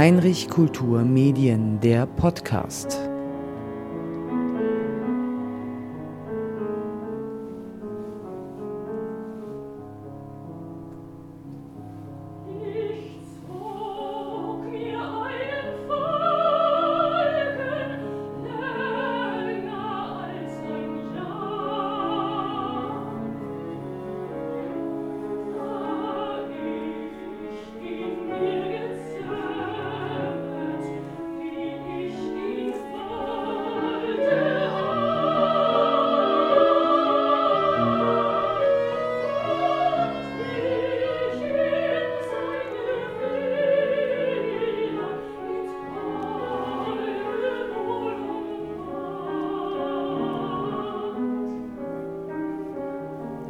Heinrich Kultur Medien, der Podcast.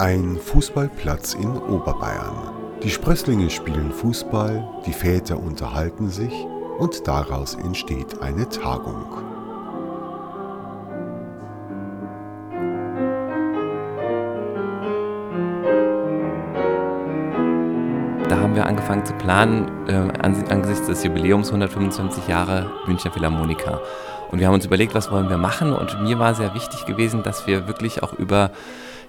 Ein Fußballplatz in Oberbayern. Die Sprösslinge spielen Fußball, die Väter unterhalten sich und daraus entsteht eine Tagung. Da haben wir angefangen zu planen äh, angesichts des Jubiläums 125 Jahre Münchner Philharmoniker. Und wir haben uns überlegt, was wollen wir machen. Und mir war sehr wichtig gewesen, dass wir wirklich auch über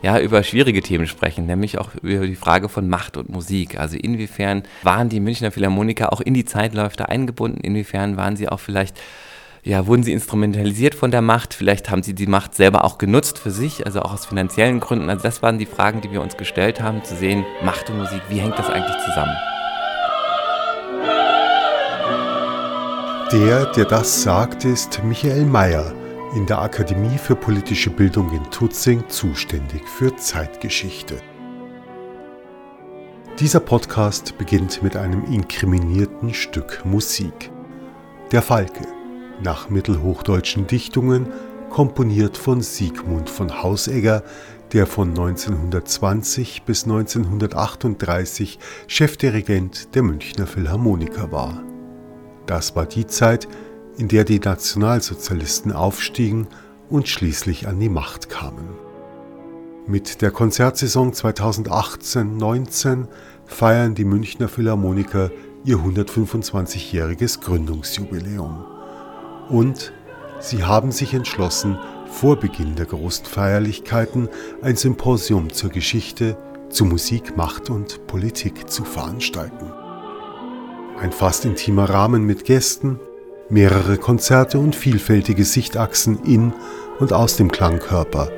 ja, über schwierige Themen sprechen, nämlich auch über die Frage von Macht und Musik. Also inwiefern waren die Münchner Philharmoniker auch in die Zeitläufe eingebunden, inwiefern waren sie auch vielleicht ja, wurden sie instrumentalisiert von der Macht? Vielleicht haben sie die Macht selber auch genutzt für sich, also auch aus finanziellen Gründen. Also das waren die Fragen, die wir uns gestellt haben, zu sehen, Macht und Musik, wie hängt das eigentlich zusammen? Der, der das sagt, ist Michael Mayer, in der Akademie für politische Bildung in Tutzing zuständig für Zeitgeschichte. Dieser Podcast beginnt mit einem inkriminierten Stück Musik. Der Falke, nach mittelhochdeutschen Dichtungen, komponiert von Siegmund von Hausegger, der von 1920 bis 1938 Chefdirigent der Münchner Philharmoniker war. Das war die Zeit, der die Nationalsozialisten aufstiegen und schließlich an die Macht kamen. Mit der Konzertsaison 2018-19 feiern die Münchner Philharmoniker ihr 125-jähriges Gründungsjubiläum. Und sie haben sich entschlossen, vor Beginn der großen Feierlichkeiten ein Symposium zur Geschichte, zu Musik, Macht und Politik zu veranstalten. Ein fast intimer Rahmen mit Gästen, mehrere Konzerte und vielfältige Sichtachsen in und aus dem Klangkörper.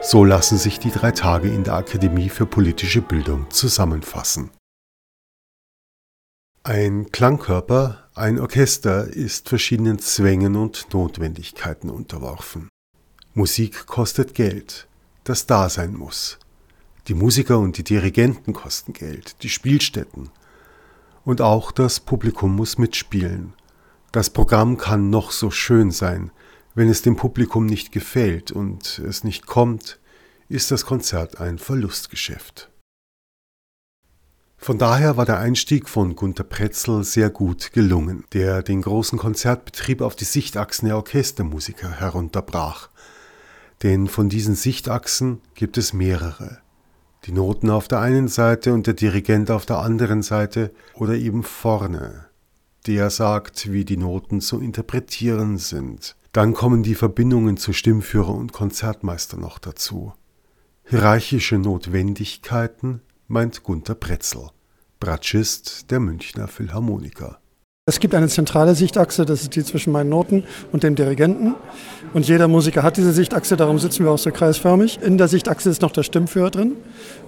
So lassen sich die drei Tage in der Akademie für politische Bildung zusammenfassen. Ein Klangkörper, ein Orchester ist verschiedenen Zwängen und Notwendigkeiten unterworfen. Musik kostet Geld, das da sein muss. Die Musiker und die Dirigenten kosten Geld, die Spielstätten. Und auch das Publikum muss mitspielen, das Programm kann noch so schön sein, wenn es dem Publikum nicht gefällt und es nicht kommt, ist das Konzert ein Verlustgeschäft. Von daher war der Einstieg von Gunter Pretzel sehr gut gelungen, der den großen Konzertbetrieb auf die Sichtachsen der Orchestermusiker herunterbrach. Denn von diesen Sichtachsen gibt es mehrere. Die Noten auf der einen Seite und der Dirigent auf der anderen Seite oder eben vorne der sagt, wie die Noten zu interpretieren sind. Dann kommen die Verbindungen zu Stimmführer und Konzertmeister noch dazu. Hierarchische Notwendigkeiten meint Gunther Pretzel, Bratschist der Münchner Philharmoniker. Es gibt eine zentrale Sichtachse, das ist die zwischen meinen Noten und dem Dirigenten. Und jeder Musiker hat diese Sichtachse, darum sitzen wir auch so kreisförmig. In der Sichtachse ist noch der Stimmführer drin.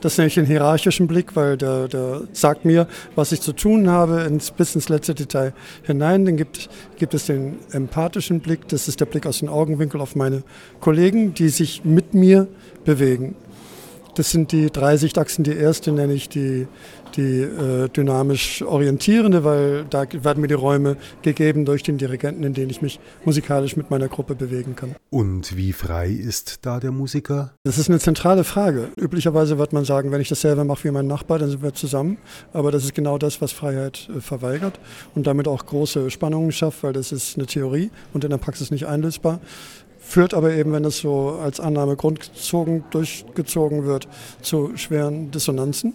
Das nenne ich den hierarchischen Blick, weil der, der sagt mir, was ich zu tun habe, ins, bis ins letzte Detail hinein. Dann gibt, gibt es den empathischen Blick, das ist der Blick aus dem Augenwinkel auf meine Kollegen, die sich mit mir bewegen. Das sind die drei Sichtachsen. Die erste nenne ich die die äh, dynamisch orientierende, weil da werden mir die Räume gegeben durch den Dirigenten, in denen ich mich musikalisch mit meiner Gruppe bewegen kann. Und wie frei ist da der Musiker? Das ist eine zentrale Frage. Üblicherweise wird man sagen, wenn ich dasselbe mache wie mein Nachbar, dann sind wir zusammen. Aber das ist genau das, was Freiheit äh, verweigert und damit auch große Spannungen schafft, weil das ist eine Theorie und in der Praxis nicht einlösbar führt aber eben, wenn das so als Annahme grundgezogen durchgezogen wird, zu schweren Dissonanzen.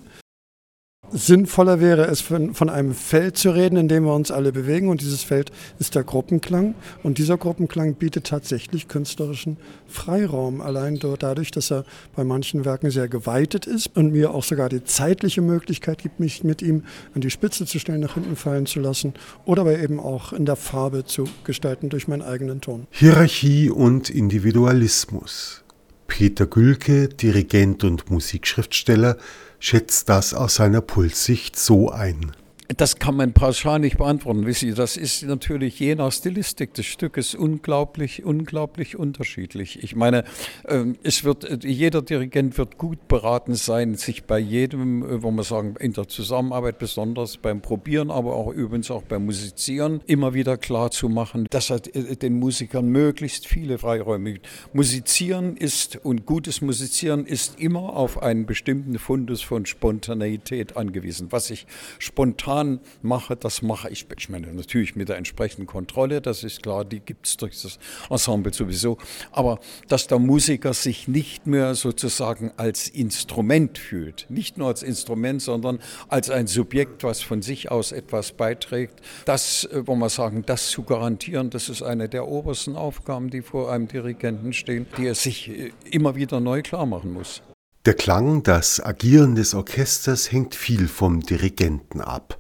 Sinnvoller wäre es, von, einem Feld zu reden, in dem wir uns alle bewegen. Und dieses Feld ist der Gruppenklang. Und dieser Gruppenklang bietet tatsächlich künstlerischen Freiraum. Allein dadurch, dass er bei manchen Werken sehr geweitet ist und mir auch sogar die zeitliche Möglichkeit gibt, mich mit ihm an die Spitze zu stellen, nach hinten fallen zu lassen. Oder aber eben auch in der Farbe zu gestalten durch meinen eigenen Ton. Hierarchie und Individualismus. Peter Gülke, Dirigent und Musikschriftsteller, schätzt das aus seiner Pulssicht so ein. Das kann man pauschal nicht beantworten. Wissen Sie, das ist natürlich je nach Stilistik des Stückes unglaublich, unglaublich unterschiedlich. Ich meine, ähm, es wird, jeder Dirigent wird gut beraten sein, sich bei jedem, äh, wo man sagen, in der Zusammenarbeit, besonders beim Probieren, aber auch übrigens auch beim Musizieren, immer wieder klar zu machen, dass er äh, den Musikern möglichst viele Freiräume gibt. Musizieren ist und gutes Musizieren ist immer auf einen bestimmten Fundus von Spontaneität angewiesen. Was ich spontan Plan mache, das mache ich. Ich meine, natürlich mit der entsprechenden Kontrolle, das ist klar, die gibt es durch das Ensemble sowieso. Aber dass der Musiker sich nicht mehr sozusagen als Instrument fühlt, nicht nur als Instrument, sondern als ein Subjekt, was von sich aus etwas beiträgt, das, äh, wo man sagen, das zu garantieren, das ist eine der obersten Aufgaben, die vor einem Dirigenten stehen, die er sich äh, immer wieder neu klar machen muss. Der Klang, das Agieren des Orchesters hängt viel vom Dirigenten ab.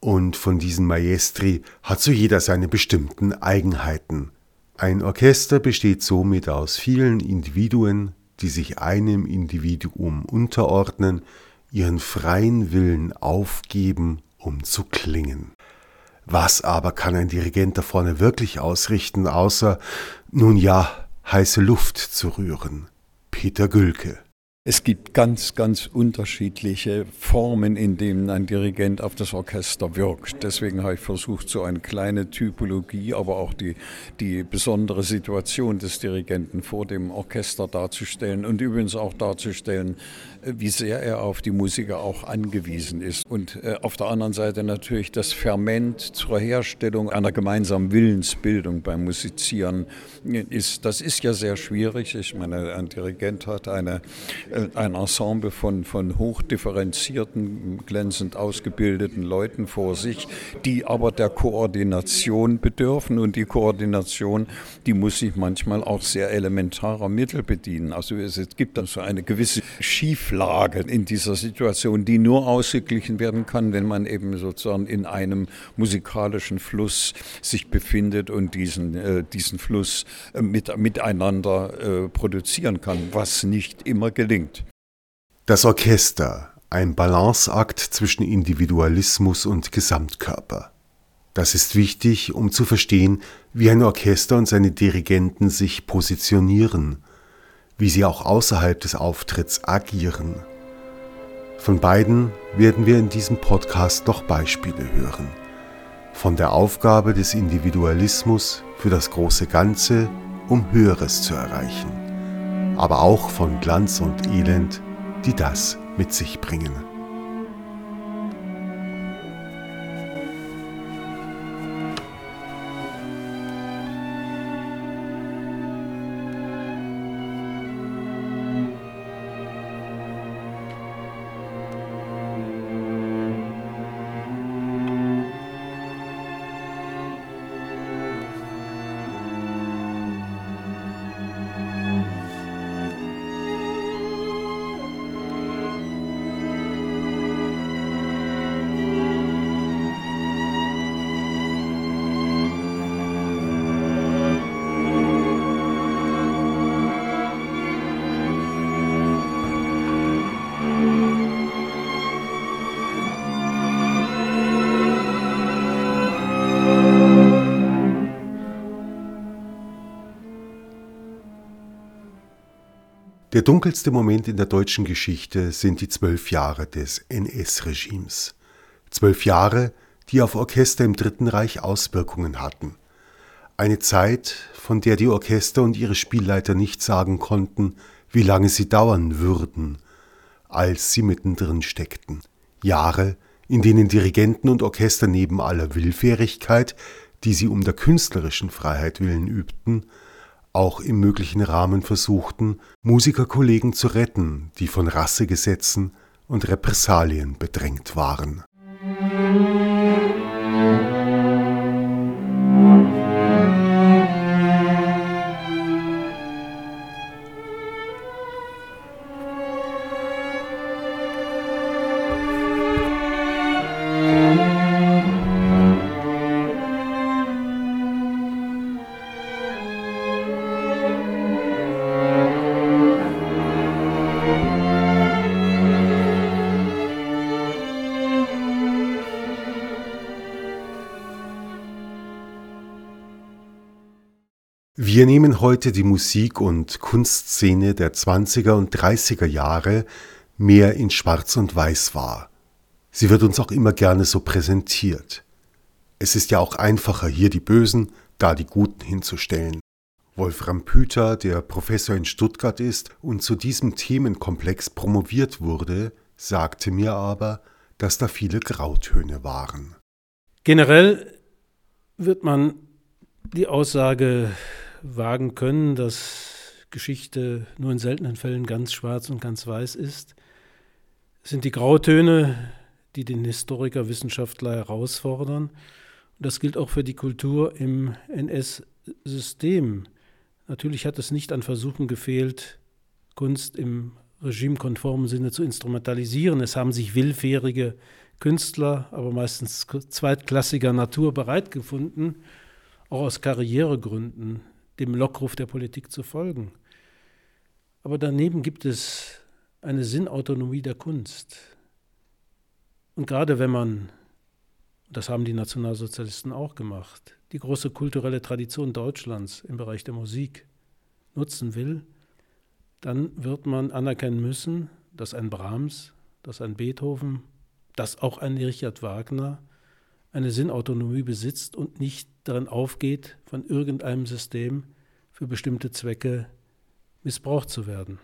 Und von diesen Maestri hat so jeder seine bestimmten Eigenheiten. Ein Orchester besteht somit aus vielen Individuen, die sich einem Individuum unterordnen, ihren freien Willen aufgeben, um zu klingen. Was aber kann ein Dirigent da vorne wirklich ausrichten, außer, nun ja, heiße Luft zu rühren? Peter Gülke es gibt ganz, ganz unterschiedliche Formen, in denen ein Dirigent auf das Orchester wirkt. Deswegen habe ich versucht, so eine kleine Typologie, aber auch die, die besondere Situation des Dirigenten vor dem Orchester darzustellen und übrigens auch darzustellen, wie sehr er auf die Musiker auch angewiesen ist. Und äh, auf der anderen Seite natürlich das Ferment zur Herstellung einer gemeinsamen Willensbildung beim Musizieren ist. Das ist ja sehr schwierig. Ich meine, ein Dirigent hat eine, äh, ein Ensemble von, von hochdifferenzierten, glänzend ausgebildeten Leuten vor sich, die aber der Koordination bedürfen. Und die Koordination, die muss sich manchmal auch sehr elementarer Mittel bedienen. Also es gibt dann so eine gewisse Schief Schieflage in dieser Situation, die nur ausgeglichen werden kann, wenn man eben sozusagen in einem musikalischen Fluss sich befindet und diesen, äh, diesen Fluss äh, mit, miteinander äh, produzieren kann, was nicht immer gelingt. Das Orchester, ein Balanceakt zwischen Individualismus und Gesamtkörper. Das ist wichtig, um zu verstehen, wie ein Orchester und seine Dirigenten sich positionieren wie sie auch außerhalb des Auftritts agieren. Von beiden werden wir in diesem Podcast noch Beispiele hören. Von der Aufgabe des Individualismus für das große Ganze, um Höheres zu erreichen, aber auch von Glanz und Elend, die das mit sich bringen. Der dunkelste Moment in der deutschen Geschichte sind die zwölf Jahre des NS-Regimes. Zwölf Jahre, die auf Orchester im Dritten Reich Auswirkungen hatten. Eine Zeit, von der die Orchester und ihre Spielleiter nicht sagen konnten, wie lange sie dauern würden, als sie mittendrin steckten. Jahre, in denen Dirigenten und Orchester neben aller Willfährigkeit, die sie um der künstlerischen Freiheit willen übten, auch im möglichen Rahmen versuchten, Musikerkollegen zu retten, die von Rassegesetzen und Repressalien bedrängt waren. Heute die Musik- und Kunstszene der 20er und 30er Jahre mehr in Schwarz und Weiß wahr. Sie wird uns auch immer gerne so präsentiert. Es ist ja auch einfacher, hier die Bösen, da die Guten hinzustellen. Wolfram Püter, der Professor in Stuttgart ist und zu diesem Themenkomplex promoviert wurde, sagte mir aber, dass da viele Grautöne waren. Generell wird man die Aussage wagen können, dass Geschichte nur in seltenen Fällen ganz schwarz und ganz weiß ist, sind die Grautöne, die den Historiker, Wissenschaftler herausfordern. Und das gilt auch für die Kultur im NS-System. Natürlich hat es nicht an Versuchen gefehlt, Kunst im regimekonformen Sinne zu instrumentalisieren. Es haben sich willfährige Künstler, aber meistens zweitklassiger Natur bereit gefunden, auch aus Karrieregründen dem Lockruf der Politik zu folgen. Aber daneben gibt es eine Sinnautonomie der Kunst. Und gerade wenn man, das haben die Nationalsozialisten auch gemacht, die große kulturelle Tradition Deutschlands im Bereich der Musik nutzen will, dann wird man anerkennen müssen, dass ein Brahms, dass ein Beethoven, dass auch ein Richard Wagner eine Sinnautonomie besitzt und nicht darin aufgeht, von irgendeinem System für bestimmte Zwecke missbraucht zu werden.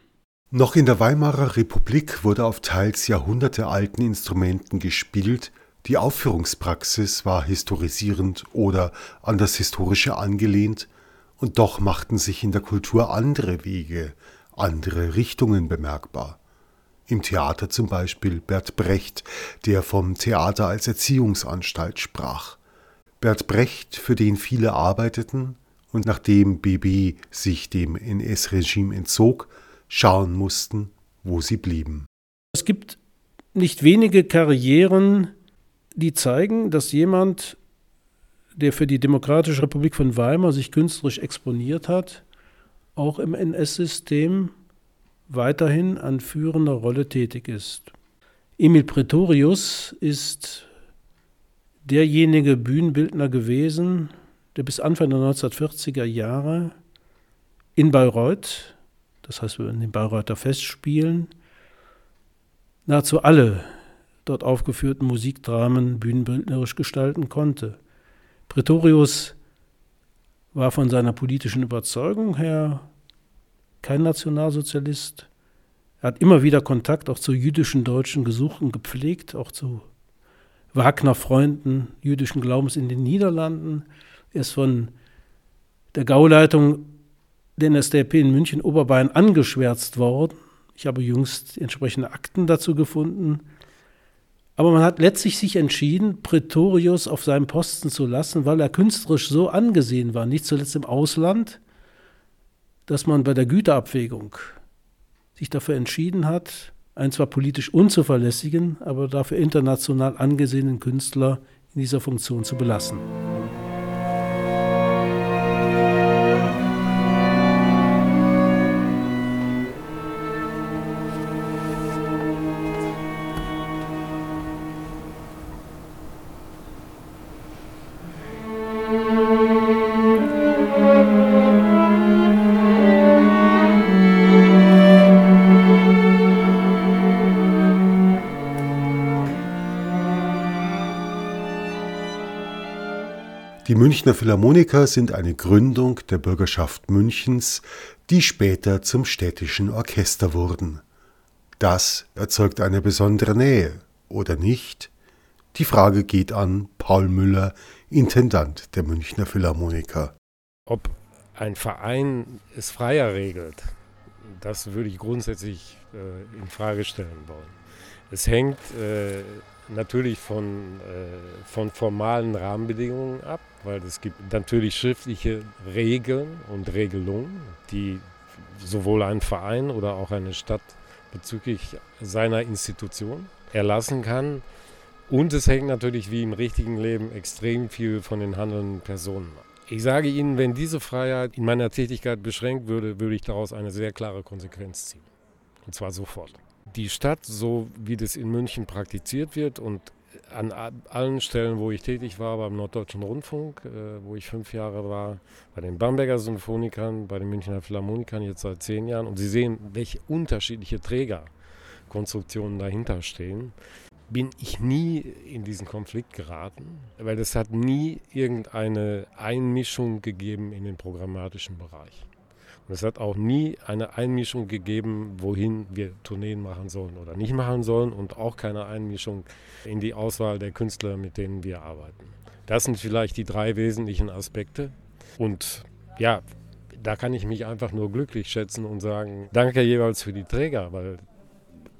Noch in der Weimarer Republik wurde auf teils jahrhundertealten Instrumenten gespielt, die Aufführungspraxis war historisierend oder an das Historische angelehnt, und doch machten sich in der Kultur andere Wege, andere Richtungen bemerkbar. Im Theater zum Beispiel Bert Brecht, der vom Theater als Erziehungsanstalt sprach. Bert Brecht, für den viele arbeiteten und nachdem BB sich dem NS-Regime entzog, schauen mussten, wo sie blieben. Es gibt nicht wenige Karrieren, die zeigen, dass jemand, der für die Demokratische Republik von Weimar sich künstlerisch exponiert hat, auch im NS-System weiterhin an führender Rolle tätig ist. Emil Pretorius ist derjenige Bühnenbildner gewesen, der bis Anfang der 1940er Jahre in Bayreuth, das heißt in den Bayreuther Festspielen, nahezu alle dort aufgeführten Musikdramen bühnenbildnerisch gestalten konnte. Pretorius war von seiner politischen Überzeugung her kein Nationalsozialist. Er hat immer wieder Kontakt auch zu jüdischen Deutschen gesucht und gepflegt, auch zu Wagner-Freunden jüdischen Glaubens in den Niederlanden. Er ist von der Gauleitung der NSDAP in München Oberbayern angeschwärzt worden. Ich habe jüngst entsprechende Akten dazu gefunden. Aber man hat letztlich sich entschieden, Pretorius auf seinem Posten zu lassen, weil er künstlerisch so angesehen war, nicht zuletzt im Ausland, dass man bei der Güterabwägung sich dafür entschieden hat, einen zwar politisch unzuverlässigen, aber dafür international angesehenen Künstler in dieser Funktion zu belassen. Münchner Philharmoniker sind eine Gründung der Bürgerschaft Münchens, die später zum städtischen Orchester wurden. Das erzeugt eine besondere Nähe, oder nicht? Die Frage geht an Paul Müller, Intendant der Münchner Philharmoniker. Ob ein Verein es freier regelt, das würde ich grundsätzlich äh, in Frage stellen wollen. Es hängt äh, natürlich von, äh, von formalen Rahmenbedingungen ab, weil es gibt natürlich schriftliche Regeln und Regelungen, die sowohl ein Verein oder auch eine Stadt bezüglich seiner Institution erlassen kann. Und es hängt natürlich wie im richtigen Leben extrem viel von den handelnden Personen ab. Ich sage Ihnen, wenn diese Freiheit in meiner Tätigkeit beschränkt würde, würde ich daraus eine sehr klare Konsequenz ziehen. Und zwar sofort. Die Stadt, so wie das in München praktiziert wird und an allen Stellen, wo ich tätig war, beim Norddeutschen Rundfunk, äh, wo ich fünf Jahre war, bei den Bamberger Symphonikern, bei den Münchner Philharmonikern jetzt seit zehn Jahren. Und Sie sehen, welche unterschiedliche Trägerkonstruktionen dahinter stehen bin ich nie in diesen Konflikt geraten, weil es hat nie irgendeine Einmischung gegeben in den programmatischen Bereich. Es hat auch nie eine Einmischung gegeben, wohin wir Tourneen machen sollen oder nicht machen sollen und auch keine Einmischung in die Auswahl der Künstler, mit denen wir arbeiten. Das sind vielleicht die drei wesentlichen Aspekte. Und ja, da kann ich mich einfach nur glücklich schätzen und sagen, danke jeweils für die Träger, weil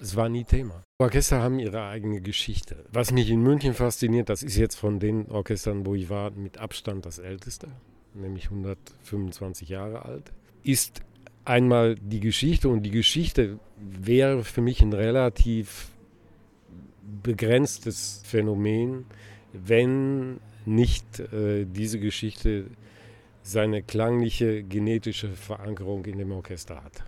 es war nie Thema. Orchester haben ihre eigene Geschichte. Was mich in München fasziniert, das ist jetzt von den Orchestern, wo ich war, mit Abstand das älteste, nämlich 125 Jahre alt, ist einmal die Geschichte und die Geschichte wäre für mich ein relativ begrenztes Phänomen, wenn nicht äh, diese Geschichte seine klangliche genetische Verankerung in dem Orchester hat.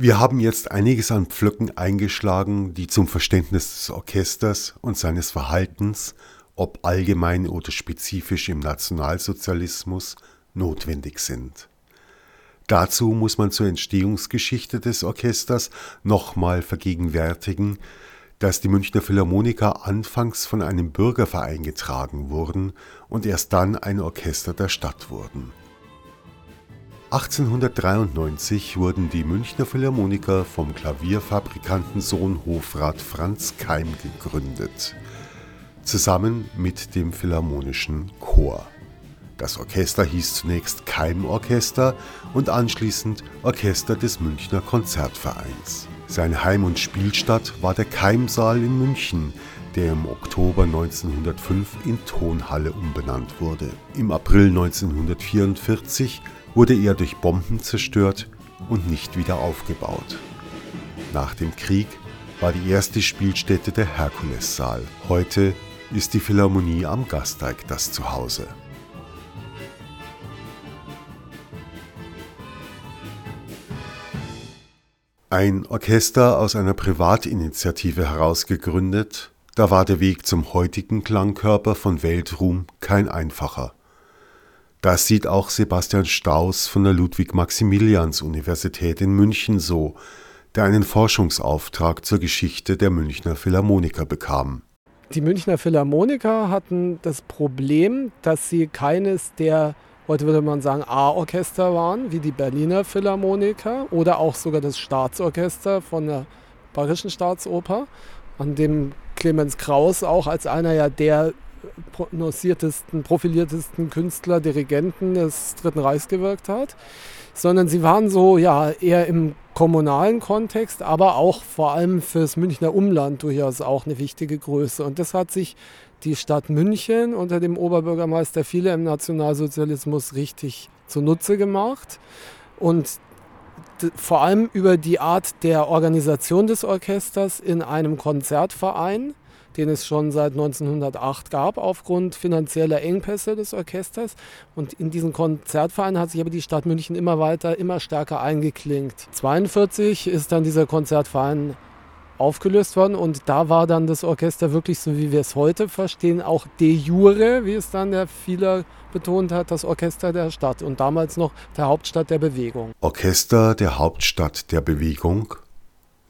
Wir haben jetzt einiges an Pflöcken eingeschlagen, die zum Verständnis des Orchesters und seines Verhaltens, ob allgemein oder spezifisch im Nationalsozialismus, notwendig sind. Dazu muss man zur Entstehungsgeschichte des Orchesters nochmal vergegenwärtigen, dass die Münchner Philharmoniker anfangs von einem Bürgerverein getragen wurden und erst dann ein Orchester der Stadt wurden. 1893 wurden die Münchner Philharmoniker vom Klavierfabrikantensohn Hofrat Franz Keim gegründet, zusammen mit dem Philharmonischen Chor. Das Orchester hieß zunächst Keimorchester und anschließend Orchester des Münchner Konzertvereins. Sein Heim- und Spielstatt war der Keimsaal in München, der im Oktober 1905 in Tonhalle umbenannt wurde. Im April 1944 wurde er durch Bomben zerstört und nicht wieder aufgebaut. Nach dem Krieg war die erste Spielstätte der Herkulessaal. Heute ist die Philharmonie am Gasteig das Zuhause. Ein Orchester aus einer Privatinitiative heraus gegründet, da war der Weg zum heutigen Klangkörper von Weltruhm kein einfacher. Das sieht auch Sebastian Staus von der Ludwig-Maximilians-Universität in München so, der einen Forschungsauftrag zur Geschichte der Münchner Philharmoniker bekam. Die Münchner Philharmoniker hatten das Problem, dass sie keines der, heute würde man sagen, A-Orchester waren, wie die Berliner Philharmoniker oder auch sogar das Staatsorchester von der Bayerischen Staatsoper, an dem Clemens Kraus auch als einer ja der prononciertesten, profiliertesten Künstler, Dirigenten des Dritten Reichs gewirkt hat, sondern sie waren so ja eher im kommunalen Kontext, aber auch vor allem fürs Münchner Umland durchaus auch eine wichtige Größe. Und das hat sich die Stadt München unter dem Oberbürgermeister Viele im Nationalsozialismus richtig zunutze gemacht. Und vor allem über die Art der Organisation des Orchesters in einem Konzertverein den es schon seit 1908 gab, aufgrund finanzieller Engpässe des Orchesters. Und in diesen Konzertverein hat sich aber die Stadt München immer weiter, immer stärker eingeklinkt. 1942 ist dann dieser Konzertverein aufgelöst worden und da war dann das Orchester wirklich so, wie wir es heute verstehen, auch de jure, wie es dann der Vieler betont hat, das Orchester der Stadt und damals noch der Hauptstadt der Bewegung. Orchester der Hauptstadt der Bewegung,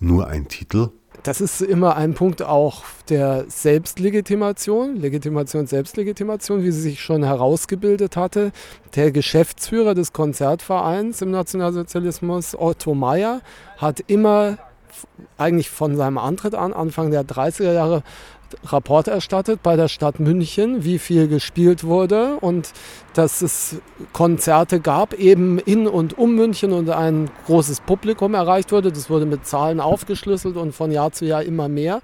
nur ein Titel? Das ist immer ein Punkt auch der Selbstlegitimation, Legitimation, Selbstlegitimation, wie sie sich schon herausgebildet hatte. Der Geschäftsführer des Konzertvereins im Nationalsozialismus, Otto Meyer, hat immer eigentlich von seinem Antritt an, Anfang der 30er Jahre, Rapport erstattet bei der Stadt München, wie viel gespielt wurde und dass es Konzerte gab, eben in und um München und ein großes Publikum erreicht wurde. Das wurde mit Zahlen aufgeschlüsselt und von Jahr zu Jahr immer mehr.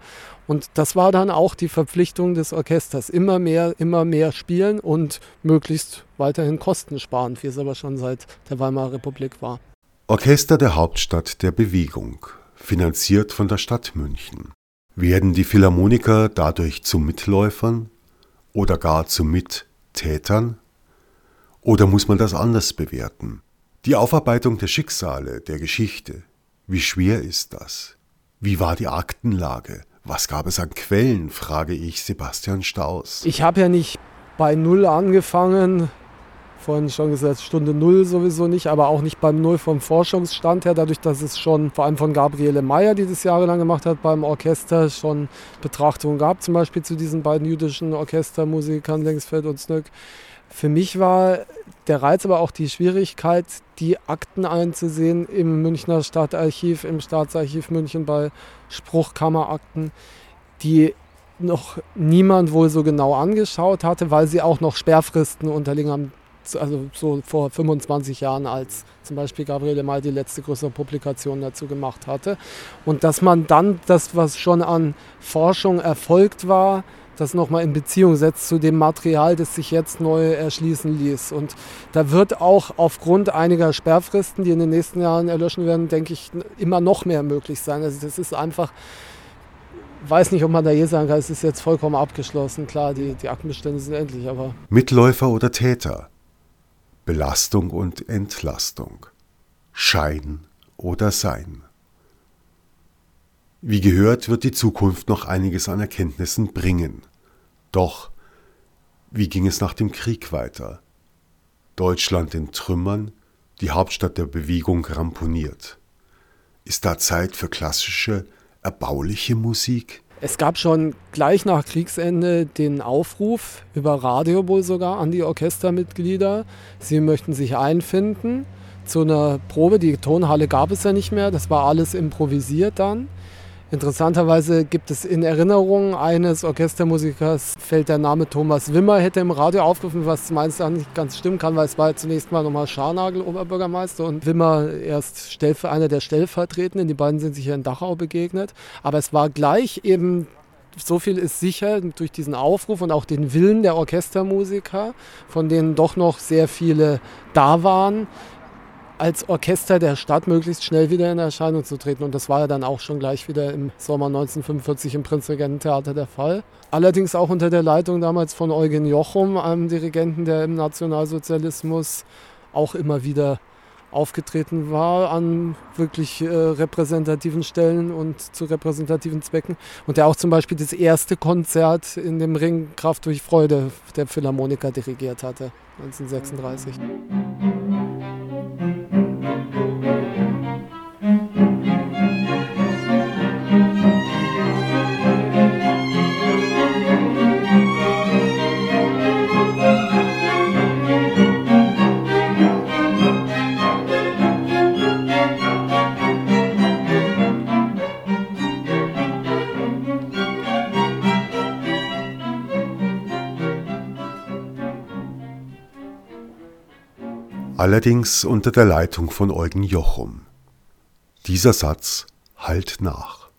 Und das war dann auch die Verpflichtung des Orchesters. Immer mehr, immer mehr spielen und möglichst weiterhin kostensparend, wie es aber schon seit der Weimarer Republik war. Orchester der Hauptstadt der Bewegung, finanziert von der Stadt München. Werden die Philharmoniker dadurch zu Mitläufern oder gar zu Mittätern? Oder muss man das anders bewerten? Die Aufarbeitung der Schicksale, der Geschichte, wie schwer ist das? Wie war die Aktenlage? Was gab es an Quellen, frage ich Sebastian Staus. Ich habe ja nicht bei Null angefangen, vorhin schon gesagt, Stunde Null sowieso nicht, aber auch nicht beim Null vom Forschungsstand her, dadurch, dass es schon vor allem von Gabriele Meyer, die das jahrelang gemacht hat, beim Orchester schon Betrachtungen gab, zum Beispiel zu diesen beiden jüdischen Orchestermusikern Längsfeld und Snöck. Für mich war der Reiz aber auch die Schwierigkeit, die Akten einzusehen im Münchner Stadtarchiv, im Staatsarchiv München bei Spruchkammerakten, die noch niemand wohl so genau angeschaut hatte, weil sie auch noch Sperrfristen unterliegen haben also so vor 25 Jahren, als zum Beispiel Gabriele May die letzte größere Publikation dazu gemacht hatte. Und dass man dann das, was schon an Forschung erfolgt war, das nochmal in Beziehung setzt zu dem Material, das sich jetzt neu erschließen ließ. Und da wird auch aufgrund einiger Sperrfristen, die in den nächsten Jahren erlöschen werden, denke ich, immer noch mehr möglich sein. Also das ist einfach weiß nicht, ob man da je sagen kann, es ist jetzt vollkommen abgeschlossen. Klar, die, die Aktenbestände sind endlich, aber. Mitläufer oder Täter? Belastung und Entlastung, Schein oder Sein. Wie gehört, wird die Zukunft noch einiges an Erkenntnissen bringen. Doch, wie ging es nach dem Krieg weiter? Deutschland in Trümmern, die Hauptstadt der Bewegung ramponiert. Ist da Zeit für klassische, erbauliche Musik? Es gab schon gleich nach Kriegsende den Aufruf, über Radio wohl sogar, an die Orchestermitglieder, sie möchten sich einfinden zu einer Probe. Die Tonhalle gab es ja nicht mehr, das war alles improvisiert dann. Interessanterweise gibt es in Erinnerung eines Orchestermusikers, fällt der Name Thomas Wimmer, hätte im Radio aufgerufen, was meines Erachtens nicht ganz stimmen kann, weil es war zunächst mal nochmal Scharnagel, Oberbürgermeister, und Wimmer erst Stellver, einer der Stellvertretenden. Die beiden sind sich hier in Dachau begegnet. Aber es war gleich eben so viel ist sicher durch diesen Aufruf und auch den Willen der Orchestermusiker, von denen doch noch sehr viele da waren, als Orchester der Stadt möglichst schnell wieder in Erscheinung zu treten. Und das war ja dann auch schon gleich wieder im Sommer 1945 im Prinzregententheater der Fall. Allerdings auch unter der Leitung damals von Eugen Jochum, einem Dirigenten, der im Nationalsozialismus auch immer wieder aufgetreten war an wirklich äh, repräsentativen Stellen und zu repräsentativen Zwecken. Und der auch zum Beispiel das erste Konzert in dem Ring Kraft durch Freude der Philharmoniker dirigiert hatte, 1936. allerdings unter der Leitung von Eugen Jochum. Dieser Satz halt nach.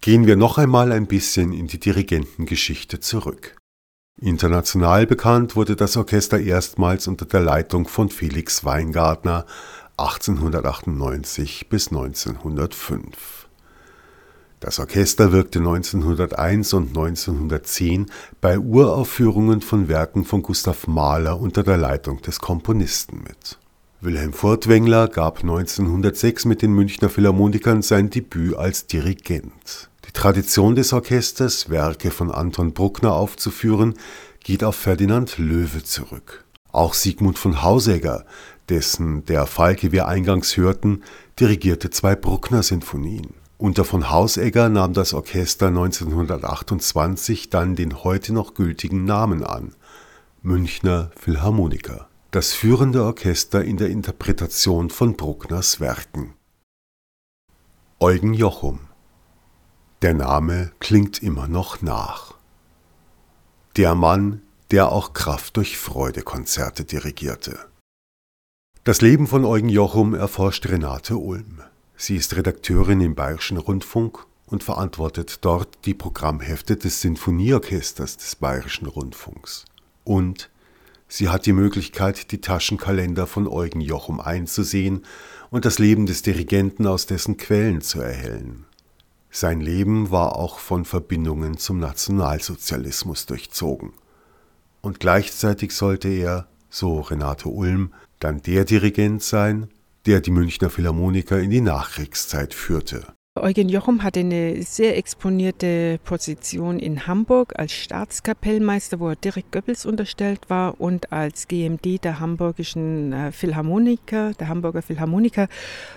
Gehen wir noch einmal ein bisschen in die Dirigentengeschichte zurück. International bekannt wurde das Orchester erstmals unter der Leitung von Felix Weingartner 1898 bis 1905. Das Orchester wirkte 1901 und 1910 bei Uraufführungen von Werken von Gustav Mahler unter der Leitung des Komponisten mit. Wilhelm Furtwängler gab 1906 mit den Münchner Philharmonikern sein Debüt als Dirigent. Die Tradition des Orchesters, Werke von Anton Bruckner aufzuführen, geht auf Ferdinand Löwe zurück. Auch Sigmund von Hausegger, dessen Der Falke wir eingangs hörten, dirigierte zwei Bruckner-Sinfonien. Unter von Hausegger nahm das Orchester 1928 dann den heute noch gültigen Namen an Münchner Philharmoniker, das führende Orchester in der Interpretation von Bruckners Werken. Eugen Jochum Der Name klingt immer noch nach. Der Mann, der auch Kraft durch Freude Konzerte dirigierte. Das Leben von Eugen Jochum erforscht Renate Ulm. Sie ist Redakteurin im Bayerischen Rundfunk und verantwortet dort die Programmhefte des Sinfonieorchesters des Bayerischen Rundfunks. Und sie hat die Möglichkeit, die Taschenkalender von Eugen Jochum einzusehen und das Leben des Dirigenten aus dessen Quellen zu erhellen. Sein Leben war auch von Verbindungen zum Nationalsozialismus durchzogen. Und gleichzeitig sollte er, so Renate Ulm, dann der Dirigent sein, der die Münchner Philharmoniker in die Nachkriegszeit führte. Eugen Jochum hatte eine sehr exponierte Position in Hamburg als Staatskapellmeister, wo er direkt Goebbels unterstellt war und als GMD der hamburgischen äh, Philharmoniker, der Hamburger Philharmoniker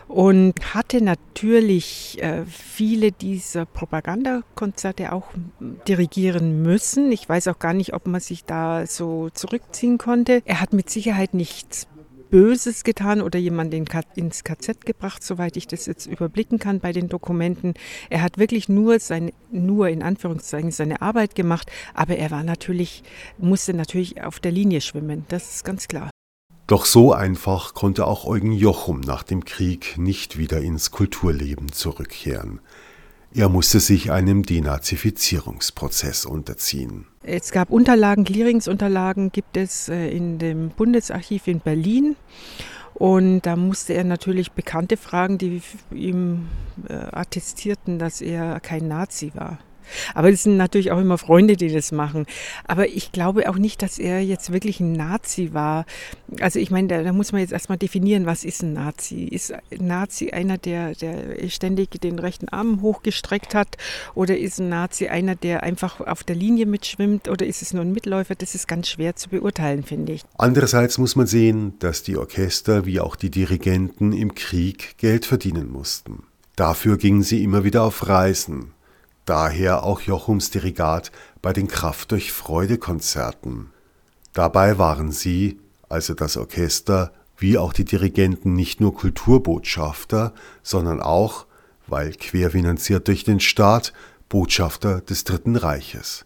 und hatte natürlich äh, viele dieser Propagandakonzerte auch dirigieren müssen. Ich weiß auch gar nicht, ob man sich da so zurückziehen konnte. Er hat mit Sicherheit nichts Böses getan oder jemanden ins KZ gebracht, soweit ich das jetzt überblicken kann bei den Dokumenten. Er hat wirklich nur seine, nur in Anführungszeichen seine Arbeit gemacht, aber er war natürlich, musste natürlich auf der Linie schwimmen. Das ist ganz klar. Doch so einfach konnte auch Eugen Jochum nach dem Krieg nicht wieder ins Kulturleben zurückkehren. Er musste sich einem Denazifizierungsprozess unterziehen. Es gab Unterlagen, Clearingsunterlagen gibt es äh, in dem Bundesarchiv in Berlin. Und da musste er natürlich Bekannte fragen, die ihm äh, attestierten, dass er kein Nazi war. Aber es sind natürlich auch immer Freunde, die das machen. Aber ich glaube auch nicht, dass er jetzt wirklich ein Nazi war. Also ich meine, da, da muss man jetzt erstmal definieren, was ist ein Nazi? Ist ein Nazi einer, der, der ständig den rechten Arm hochgestreckt hat? Oder ist ein Nazi einer, der einfach auf der Linie mitschwimmt? Oder ist es nur ein Mitläufer? Das ist ganz schwer zu beurteilen, finde ich. Andererseits muss man sehen, dass die Orchester wie auch die Dirigenten im Krieg Geld verdienen mussten. Dafür gingen sie immer wieder auf Reisen, daher auch Jochums Dirigat bei den Kraft durch Freude Konzerten. Dabei waren sie, also das Orchester, wie auch die Dirigenten nicht nur Kulturbotschafter, sondern auch, weil querfinanziert durch den Staat, Botschafter des Dritten Reiches.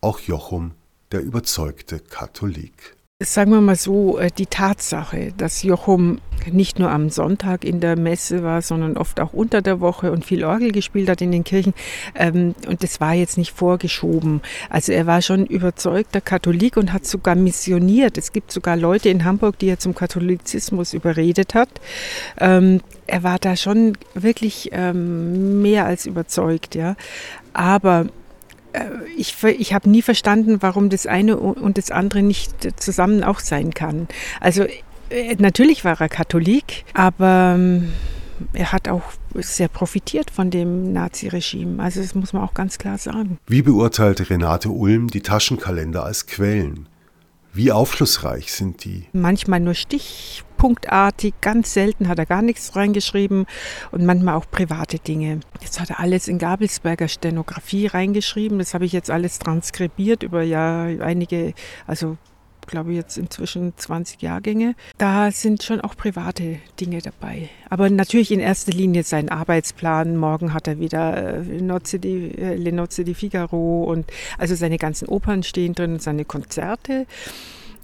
Auch Jochum, der überzeugte Katholik. Sagen wir mal so, äh, die Tatsache, dass Jochum nicht nur am Sonntag in der Messe war, sondern oft auch unter der Woche und viel Orgel gespielt hat in den Kirchen. Ähm, und das war jetzt nicht vorgeschoben. Also er war schon überzeugter Katholik und hat sogar missioniert. Es gibt sogar Leute in Hamburg, die er zum Katholizismus überredet hat. Ähm, er war da schon wirklich ähm, mehr als überzeugt, ja. Aber ich, ich habe nie verstanden, warum das eine und das andere nicht zusammen auch sein kann. Also äh, natürlich war er Katholik, aber ähm, er hat auch sehr profitiert von dem Naziregime. Also das muss man auch ganz klar sagen. Wie beurteilte Renate Ulm die Taschenkalender als Quellen? Wie aufschlussreich sind die? Manchmal nur stichpunktartig, ganz selten hat er gar nichts reingeschrieben und manchmal auch private Dinge. Jetzt hat er alles in Gabelsberger Stenografie reingeschrieben. Das habe ich jetzt alles transkribiert über ja einige, also glaube ich, jetzt inzwischen 20 Jahrgänge. Da sind schon auch private Dinge dabei. Aber natürlich in erster Linie sein Arbeitsplan. Morgen hat er wieder äh, Nozze äh, Le Nozze di Figaro und also seine ganzen Opern stehen drin und seine Konzerte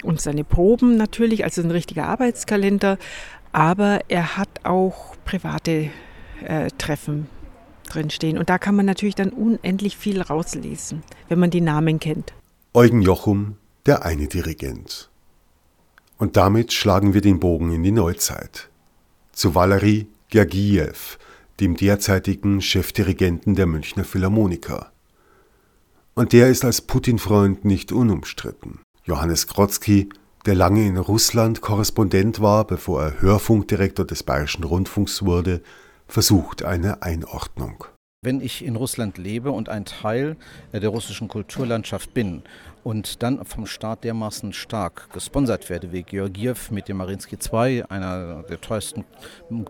und seine Proben natürlich, also ein richtiger Arbeitskalender. Aber er hat auch private äh, Treffen drinstehen. Und da kann man natürlich dann unendlich viel rauslesen, wenn man die Namen kennt. Eugen Jochum, der eine Dirigent. Und damit schlagen wir den Bogen in die Neuzeit. Zu Valery Gergiev, dem derzeitigen Chefdirigenten der Münchner Philharmoniker. Und der ist als Putin-Freund nicht unumstritten. Johannes Grotzky, der lange in Russland Korrespondent war, bevor er Hörfunkdirektor des Bayerischen Rundfunks wurde, versucht eine Einordnung. Wenn ich in Russland lebe und ein Teil der russischen Kulturlandschaft bin und dann vom Staat dermaßen stark gesponsert werde wie Georgiev mit dem Marinsky 2, einer der teuersten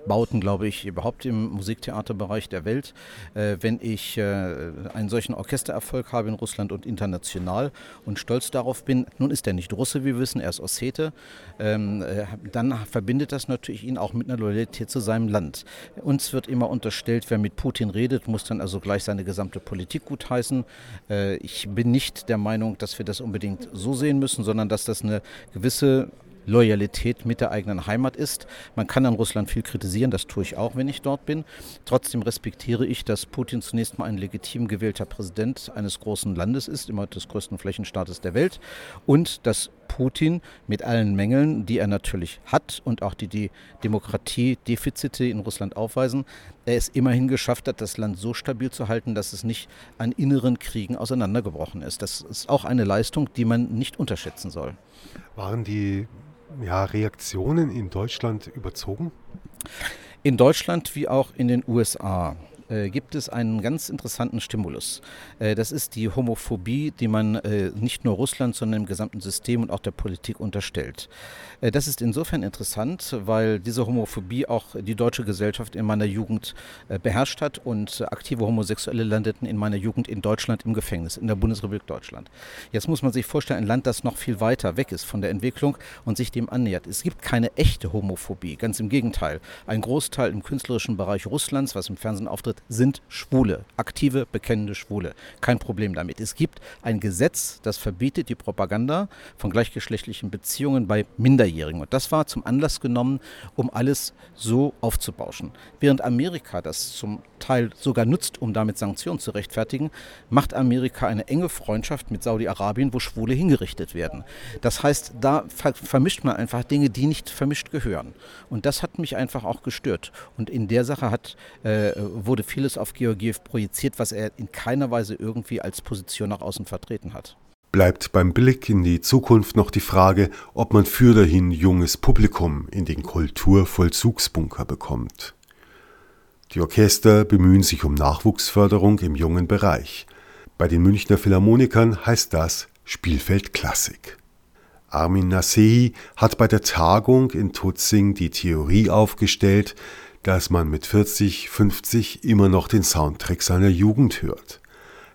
Bauten, glaube ich, überhaupt im Musiktheaterbereich der Welt, äh, wenn ich äh, einen solchen Orchestererfolg habe in Russland und international und stolz darauf bin, nun ist er nicht Russe, wir wissen, er ist Ossete, ähm, äh, dann verbindet das natürlich ihn auch mit einer Loyalität zu seinem Land. Uns wird immer unterstellt, wer mit Putin redet, muss dann also gleich seine gesamte Politik gutheißen. Äh, ich bin nicht der Meinung, dass wir das unbedingt so sehen müssen, sondern dass das eine gewisse Loyalität mit der eigenen Heimat ist. Man kann an Russland viel kritisieren, das tue ich auch, wenn ich dort bin. Trotzdem respektiere ich, dass Putin zunächst mal ein legitim gewählter Präsident eines großen Landes ist, immer des größten Flächenstaates der Welt, und dass Putin mit allen Mängeln, die er natürlich hat und auch die die Demokratiedefizite in Russland aufweisen, er es immerhin geschafft hat, das Land so stabil zu halten, dass es nicht an inneren Kriegen auseinandergebrochen ist. Das ist auch eine Leistung, die man nicht unterschätzen soll. Waren die ja, Reaktionen in Deutschland überzogen? In Deutschland wie auch in den USA äh, gibt es einen ganz interessanten Stimulus. Äh, das ist die Homophobie, die man äh, nicht nur Russland, sondern im gesamten System und auch der Politik unterstellt. Äh, das ist insofern interessant, weil diese Homophobie auch die deutsche Gesellschaft in meiner Jugend äh, beherrscht hat und aktive Homosexuelle landeten in meiner Jugend in Deutschland im Gefängnis, in der Bundesrepublik Deutschland. Jetzt muss man sich vorstellen, ein Land, das noch viel weiter weg ist von der Entwicklung und sich dem annähert. Es gibt keine echte Homophobie, ganz im Gegenteil. Ein Großteil im künstlerischen Bereich Russlands, was im Fernsehen auftritt, sind Schwule, aktive, bekennende Schwule. Kein Problem damit. Es gibt ein Gesetz, das verbietet die Propaganda von gleichgeschlechtlichen Beziehungen bei Minderjährigen. Und das war zum Anlass genommen, um alles so aufzubauschen. Während Amerika das zum Teil sogar nutzt, um damit Sanktionen zu rechtfertigen, macht Amerika eine enge Freundschaft mit Saudi-Arabien, wo Schwule hingerichtet werden. Das heißt, da ver vermischt man einfach Dinge, die nicht vermischt gehören. Und das hat mich einfach auch gestört. Und in der Sache hat, äh, wurde vieles auf Georgiev projiziert, was er in keiner Weise irgendwie als Position nach außen vertreten hat. Bleibt beim Blick in die Zukunft noch die Frage, ob man für dahin junges Publikum in den Kulturvollzugsbunker bekommt. Die Orchester bemühen sich um Nachwuchsförderung im jungen Bereich. Bei den Münchner Philharmonikern heißt das Spielfeld Klassik. Armin Nasehi hat bei der Tagung in Tutzing die Theorie aufgestellt, dass man mit 40, 50 immer noch den Soundtrack seiner Jugend hört.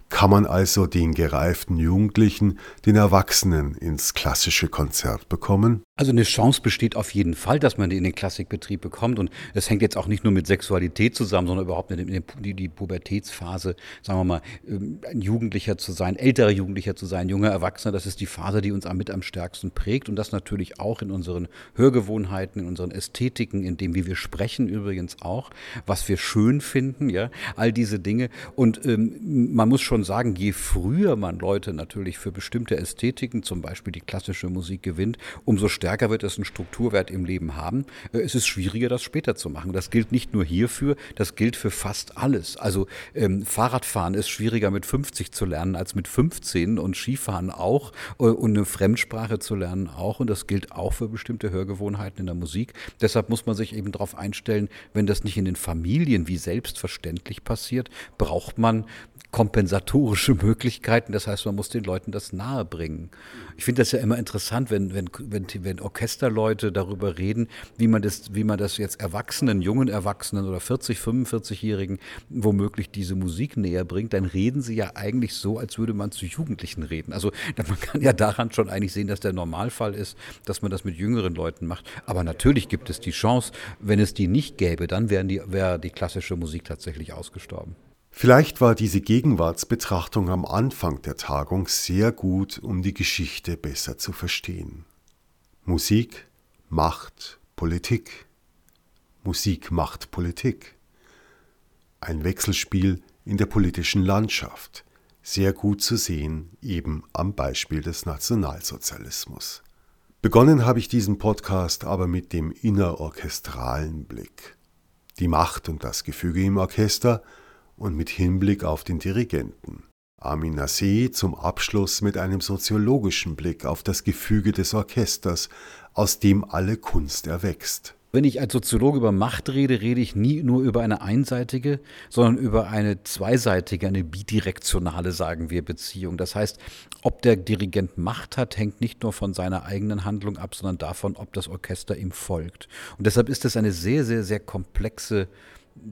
Kann man also den gereiften Jugendlichen, den Erwachsenen ins klassische Konzert bekommen? Also eine Chance besteht auf jeden Fall, dass man die in den Klassikbetrieb bekommt. Und das hängt jetzt auch nicht nur mit Sexualität zusammen, sondern überhaupt mit die Pubertätsphase, sagen wir mal, ähm, ein Jugendlicher zu sein, älterer Jugendlicher zu sein, junger Erwachsener, das ist die Phase, die uns mit am stärksten prägt. Und das natürlich auch in unseren Hörgewohnheiten, in unseren Ästhetiken, in dem, wie wir sprechen übrigens auch, was wir schön finden, ja, all diese Dinge. Und ähm, man muss schon sagen, je früher man Leute natürlich für bestimmte Ästhetiken, zum Beispiel die klassische Musik gewinnt, umso stärker stärker wird es einen Strukturwert im Leben haben, äh, es ist schwieriger, das später zu machen. Das gilt nicht nur hierfür, das gilt für fast alles. Also ähm, Fahrradfahren ist schwieriger mit 50 zu lernen als mit 15 und Skifahren auch äh, und eine Fremdsprache zu lernen auch. Und das gilt auch für bestimmte Hörgewohnheiten in der Musik. Deshalb muss man sich eben darauf einstellen, wenn das nicht in den Familien wie selbstverständlich passiert, braucht man kompensatorische Möglichkeiten. Das heißt, man muss den Leuten das nahe bringen. Ich finde das ja immer interessant, wenn, wenn, wenn, wenn Orchesterleute darüber reden, wie man, das, wie man das jetzt Erwachsenen, jungen Erwachsenen oder 40, 45-Jährigen womöglich diese Musik näher bringt, dann reden sie ja eigentlich so, als würde man zu Jugendlichen reden. Also man kann ja daran schon eigentlich sehen, dass der Normalfall ist, dass man das mit jüngeren Leuten macht. Aber natürlich gibt es die Chance, wenn es die nicht gäbe, dann wäre die, wär die klassische Musik tatsächlich ausgestorben. Vielleicht war diese Gegenwartsbetrachtung am Anfang der Tagung sehr gut, um die Geschichte besser zu verstehen. Musik macht Politik. Musik macht Politik. Ein Wechselspiel in der politischen Landschaft, sehr gut zu sehen eben am Beispiel des Nationalsozialismus. Begonnen habe ich diesen Podcast aber mit dem innerorchestralen Blick. Die Macht und das Gefüge im Orchester – und mit Hinblick auf den Dirigenten. Armin Nassé zum Abschluss mit einem soziologischen Blick auf das Gefüge des Orchesters, aus dem alle Kunst erwächst. Wenn ich als Soziologe über Macht rede, rede ich nie nur über eine einseitige, sondern über eine zweiseitige, eine bidirektionale, sagen wir, Beziehung. Das heißt, ob der Dirigent Macht hat, hängt nicht nur von seiner eigenen Handlung ab, sondern davon, ob das Orchester ihm folgt. Und deshalb ist es eine sehr, sehr, sehr komplexe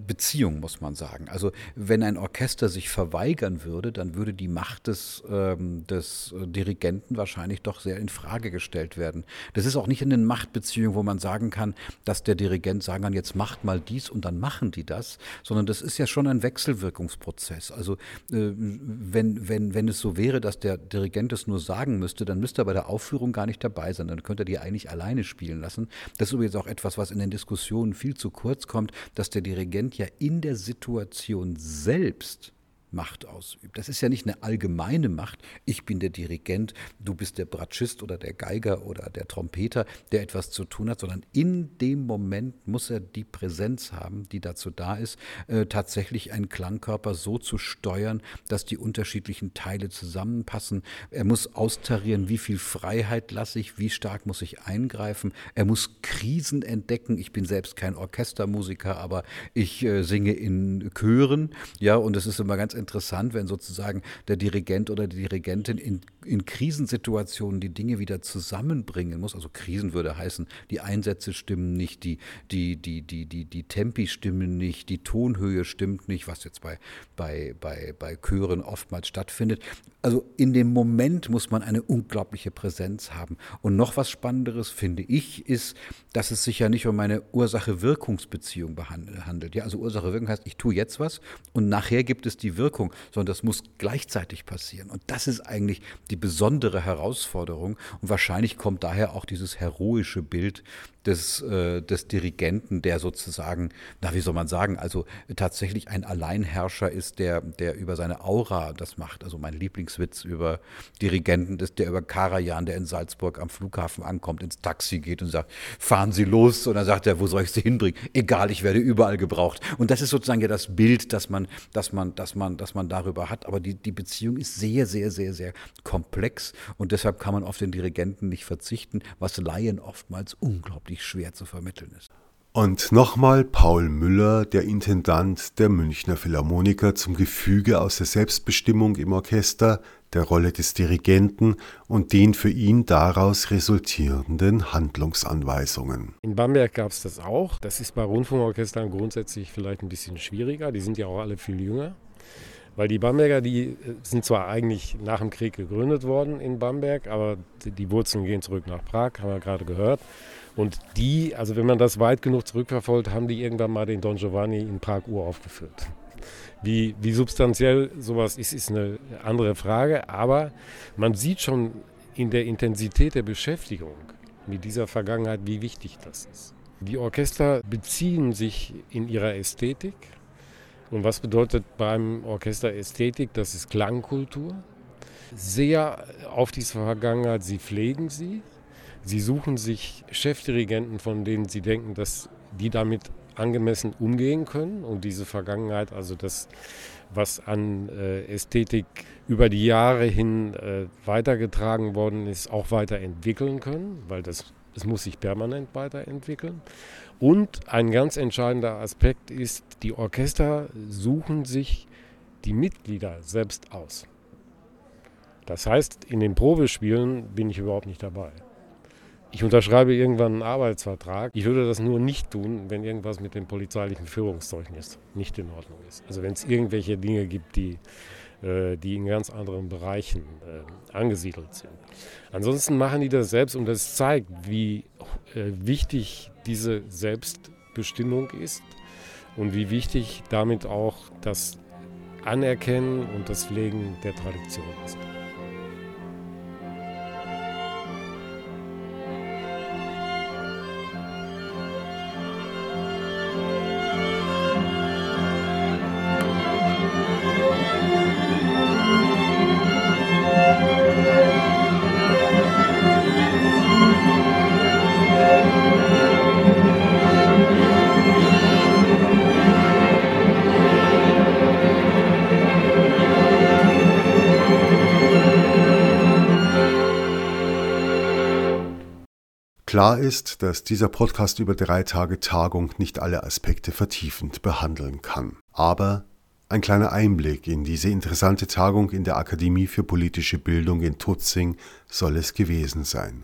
Beziehung, muss man sagen. Also wenn ein Orchester sich verweigern würde, dann würde die Macht des, ähm, des Dirigenten wahrscheinlich doch sehr in Frage gestellt werden. Das ist auch nicht in den Machtbeziehungen, wo man sagen kann, dass der Dirigent sagen kann, jetzt macht mal dies und dann machen die das, sondern das ist ja schon ein Wechselwirkungsprozess. Also äh, wenn, wenn, wenn es so wäre, dass der Dirigent es nur sagen müsste, dann müsste er bei der Aufführung gar nicht dabei sein, dann könnte er die eigentlich alleine spielen lassen. Das ist übrigens auch etwas, was in den Diskussionen viel zu kurz kommt, dass der Dirigent Dirigent ja in der Situation selbst Macht ausübt. Das ist ja nicht eine allgemeine Macht. Ich bin der Dirigent, du bist der Bratschist oder der Geiger oder der Trompeter, der etwas zu tun hat, sondern in dem Moment muss er die Präsenz haben, die dazu da ist, äh, tatsächlich einen Klangkörper so zu steuern, dass die unterschiedlichen Teile zusammenpassen. Er muss austarieren, wie viel Freiheit lasse ich, wie stark muss ich eingreifen. Er muss Krisen entdecken. Ich bin selbst kein Orchestermusiker, aber ich äh, singe in Chören, ja, und es ist immer ganz interessant, wenn sozusagen der Dirigent oder die Dirigentin in, in Krisensituationen die Dinge wieder zusammenbringen muss. Also Krisen würde heißen, die Einsätze stimmen nicht, die, die, die, die, die, die Tempi stimmen nicht, die Tonhöhe stimmt nicht, was jetzt bei, bei, bei, bei Chören oftmals stattfindet. Also in dem Moment muss man eine unglaubliche Präsenz haben. Und noch was Spannenderes finde ich, ist, dass es sich ja nicht um eine Ursache-Wirkungsbeziehung handelt. Ja, also Ursache-Wirkung heißt, ich tue jetzt was und nachher gibt es die Wirkung sondern das muss gleichzeitig passieren. Und das ist eigentlich die besondere Herausforderung. Und wahrscheinlich kommt daher auch dieses heroische Bild des, äh, des Dirigenten, der sozusagen, na wie soll man sagen, also tatsächlich ein Alleinherrscher ist, der, der über seine Aura das macht. Also mein Lieblingswitz über Dirigenten ist der über Karajan, der in Salzburg am Flughafen ankommt, ins Taxi geht und sagt, fahren Sie los. Und dann sagt er, wo soll ich Sie hinbringen? Egal, ich werde überall gebraucht. Und das ist sozusagen ja das Bild, das man, das man, das man, das man darüber hat. Aber die, die Beziehung ist sehr, sehr, sehr, sehr komplex und deshalb kann man auf den Dirigenten nicht verzichten, was Laien oftmals unglaublich wirklich schwer zu vermitteln ist. Und nochmal Paul Müller, der Intendant der Münchner Philharmoniker, zum Gefüge aus der Selbstbestimmung im Orchester, der Rolle des Dirigenten und den für ihn daraus resultierenden Handlungsanweisungen. In Bamberg gab es das auch. Das ist bei Rundfunkorchestern grundsätzlich vielleicht ein bisschen schwieriger. Die sind ja auch alle viel jünger. Weil die Bamberger, die äh, sind zwar eigentlich nach dem Krieg gegründet worden in Bamberg, aber die Wurzeln gehen zurück nach Prag, haben wir gerade gehört. Und die, also wenn man das weit genug zurückverfolgt, haben die irgendwann mal den Don Giovanni in Prag uraufgeführt. Wie, wie substanziell sowas ist, ist eine andere Frage. Aber man sieht schon in der Intensität der Beschäftigung mit dieser Vergangenheit, wie wichtig das ist. Die Orchester beziehen sich in ihrer Ästhetik. Und was bedeutet beim Orchester Ästhetik? Das ist Klangkultur. Sehr auf diese Vergangenheit, sie pflegen sie, Sie suchen sich Chefdirigenten, von denen sie denken, dass die damit angemessen umgehen können und diese Vergangenheit, also das, was an äh, Ästhetik über die Jahre hin äh, weitergetragen worden ist, auch weiterentwickeln können, weil das, das muss sich permanent weiterentwickeln. Und ein ganz entscheidender Aspekt ist, die Orchester suchen sich die Mitglieder selbst aus. Das heißt, in den Probespielen bin ich überhaupt nicht dabei. Ich unterschreibe irgendwann einen Arbeitsvertrag. Ich würde das nur nicht tun, wenn irgendwas mit dem polizeilichen Führungszeugnis nicht in Ordnung ist. Also wenn es irgendwelche Dinge gibt, die, äh, die in ganz anderen Bereichen äh, angesiedelt sind. Ansonsten machen die das selbst und das zeigt, wie äh, wichtig diese Selbstbestimmung ist und wie wichtig damit auch das Anerkennen und das Pflegen der Tradition ist. Klar ist, dass dieser Podcast über drei Tage Tagung nicht alle Aspekte vertiefend behandeln kann. Aber ein kleiner Einblick in diese interessante Tagung in der Akademie für politische Bildung in Tutzing soll es gewesen sein.